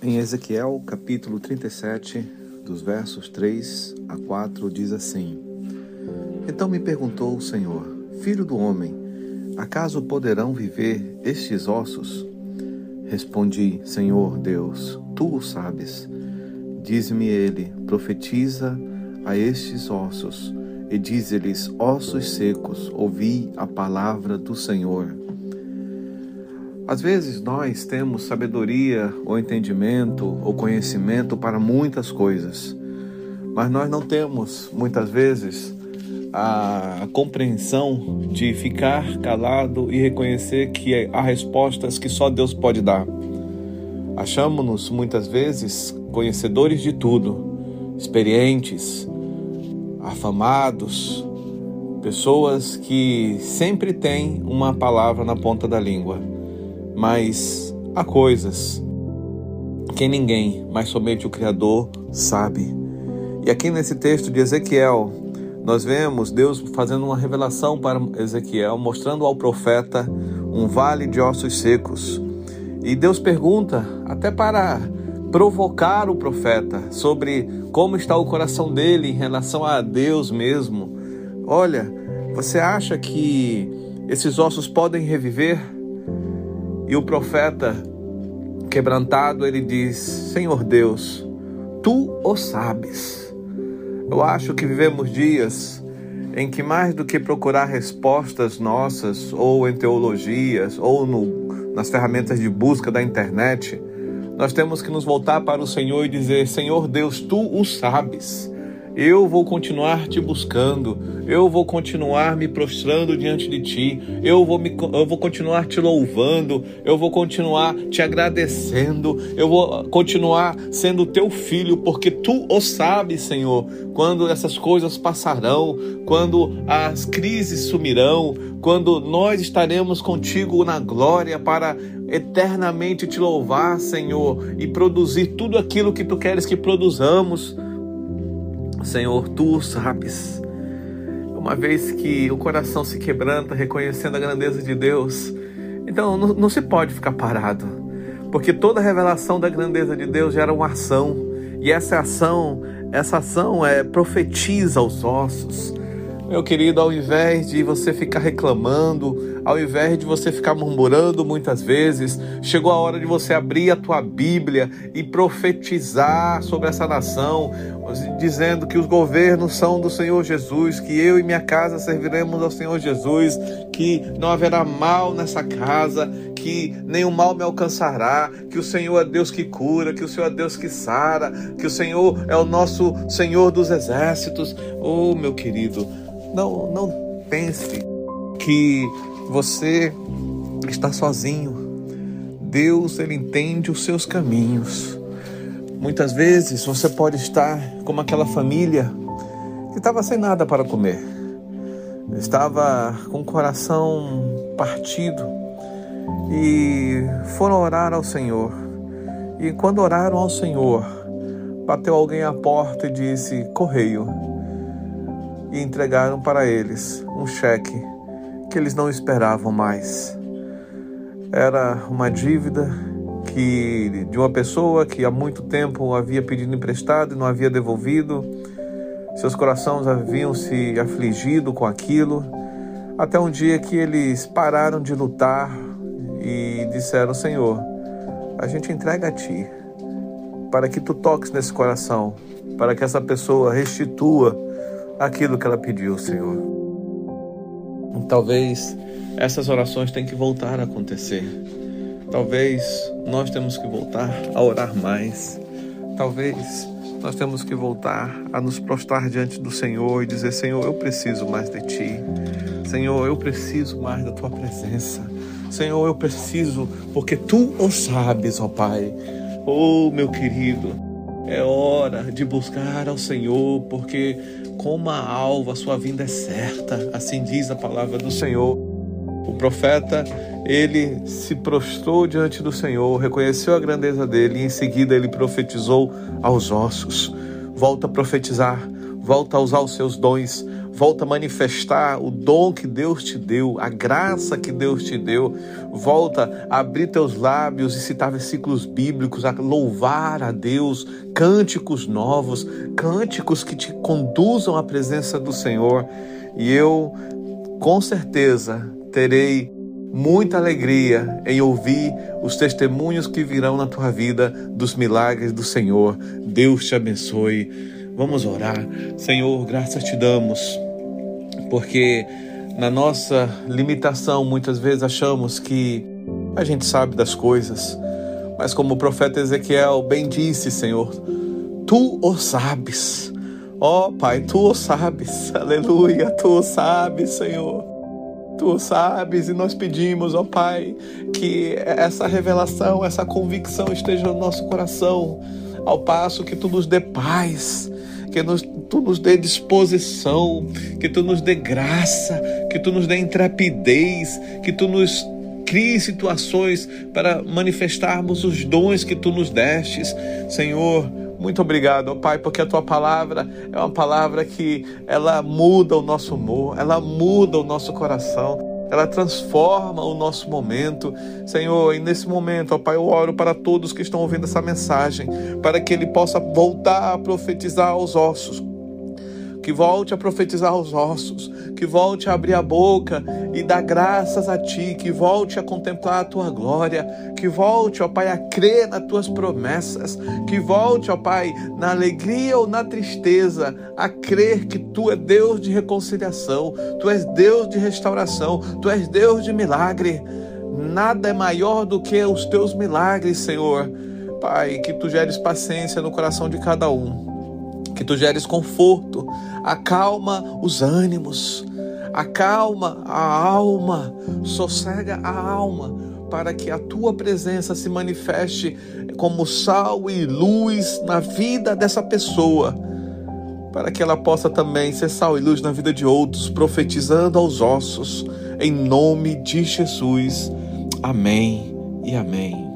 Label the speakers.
Speaker 1: Em Ezequiel, capítulo 37, dos versos 3 a 4, diz assim: Então me perguntou o Senhor, filho do homem, acaso poderão viver estes ossos? Respondi, Senhor Deus, tu o sabes. Diz-me ele, profetiza a estes ossos, e diz-lhes, ossos secos, ouvi a palavra do Senhor. Às vezes nós temos sabedoria ou entendimento ou conhecimento para muitas coisas, mas nós não temos muitas vezes a compreensão de ficar calado e reconhecer que há respostas que só Deus pode dar. Achamos-nos muitas vezes conhecedores de tudo, experientes, afamados, pessoas que sempre têm uma palavra na ponta da língua mas há coisas que ninguém, mas somente o Criador, sabe. E aqui nesse texto de Ezequiel, nós vemos Deus fazendo uma revelação para Ezequiel, mostrando ao profeta um vale de ossos secos. E Deus pergunta, até para provocar o profeta, sobre como está o coração dele em relação a Deus mesmo. Olha, você acha que esses ossos podem reviver? E o profeta, quebrantado, ele diz: Senhor Deus, tu o sabes. Eu acho que vivemos dias em que, mais do que procurar respostas nossas, ou em teologias, ou no, nas ferramentas de busca da internet, nós temos que nos voltar para o Senhor e dizer: Senhor Deus, tu o sabes. Eu vou continuar te buscando, eu vou continuar me prostrando diante de ti, eu vou, me, eu vou continuar te louvando, eu vou continuar te agradecendo, eu vou continuar sendo teu filho, porque tu o sabes, Senhor, quando essas coisas passarão, quando as crises sumirão, quando nós estaremos contigo na glória para eternamente te louvar, Senhor, e produzir tudo aquilo que tu queres que produzamos. Senhor, tu sabes. Uma vez que o coração se quebranta reconhecendo a grandeza de Deus, então não, não se pode ficar parado, porque toda revelação da grandeza de Deus gera uma ação, e essa ação, essa ação é profetiza aos ossos, meu querido, ao invés de você ficar reclamando, ao invés de você ficar murmurando muitas vezes, chegou a hora de você abrir a tua Bíblia e profetizar sobre essa nação, dizendo que os governos são do Senhor Jesus, que eu e minha casa serviremos ao Senhor Jesus, que não haverá mal nessa casa, que nenhum mal me alcançará, que o Senhor é Deus que cura, que o Senhor é Deus que sara, que o Senhor é o nosso Senhor dos exércitos. Oh, meu querido, não, não pense que você está sozinho. Deus, ele entende os seus caminhos. Muitas vezes você pode estar como aquela família que estava sem nada para comer, estava com o coração partido e foram orar ao Senhor. E quando oraram ao Senhor, bateu alguém à porta e disse: Correio e entregaram para eles um cheque que eles não esperavam mais. Era uma dívida que de uma pessoa que há muito tempo havia pedido emprestado e não havia devolvido. Seus corações haviam se afligido com aquilo, até um dia que eles pararam de lutar e disseram: Senhor, a gente entrega a Ti, para que Tu toques nesse coração, para que essa pessoa restitua aquilo que ela pediu, Senhor. Talvez essas orações tenham que voltar a acontecer. Talvez nós temos que voltar a orar mais. Talvez nós temos que voltar a nos prostrar diante do Senhor e dizer: Senhor, eu preciso mais de Ti. Senhor, eu preciso mais da Tua presença. Senhor, eu preciso, porque Tu o sabes, ó Pai. Oh, meu querido, é hora de buscar ao Senhor, porque como a alva, a sua vinda é certa, assim diz a palavra do Senhor. O profeta, ele se prostrou diante do Senhor, reconheceu a grandeza dele e em seguida ele profetizou aos ossos. Volta a profetizar, volta a usar os seus dons, volta a manifestar o dom que Deus te deu, a graça que Deus te deu. Volta a abrir teus lábios e citar versículos bíblicos, a louvar a Deus, cânticos novos, cânticos que te conduzam à presença do Senhor. E eu, com certeza, terei muita alegria em ouvir os testemunhos que virão na tua vida dos milagres do Senhor. Deus te abençoe. Vamos orar. Senhor, graças te damos, porque na nossa limitação muitas vezes achamos que a gente sabe das coisas, mas como o profeta Ezequiel bem disse, Senhor, tu o sabes. Ó oh, Pai, tu o sabes. Aleluia, tu o sabes, Senhor. Tu sabes e nós pedimos, ó Pai, que essa revelação, essa convicção esteja no nosso coração, ao passo que Tu nos dê paz, que nos, Tu nos dê disposição, que Tu nos dê graça, que Tu nos dê intrepidez, que Tu nos crie situações para manifestarmos os dons que Tu nos destes, Senhor muito obrigado, Pai, porque a tua palavra é uma palavra que ela muda o nosso humor, ela muda o nosso coração, ela transforma o nosso momento. Senhor, e nesse momento, ó Pai, eu oro para todos que estão ouvindo essa mensagem, para que ele possa voltar a profetizar aos ossos que volte a profetizar os ossos, que volte a abrir a boca e dar graças a Ti, que volte a contemplar a Tua glória, que volte, ó Pai, a crer nas Tuas promessas, que volte, ó Pai, na alegria ou na tristeza, a crer que Tu é Deus de reconciliação, Tu és Deus de restauração, Tu és Deus de milagre. Nada é maior do que os Teus milagres, Senhor. Pai, que Tu geres paciência no coração de cada um que tu geres conforto, acalma os ânimos, acalma a alma, sossega a alma, para que a tua presença se manifeste como sal e luz na vida dessa pessoa, para que ela possa também ser sal e luz na vida de outros, profetizando aos ossos, em nome de Jesus. Amém e amém.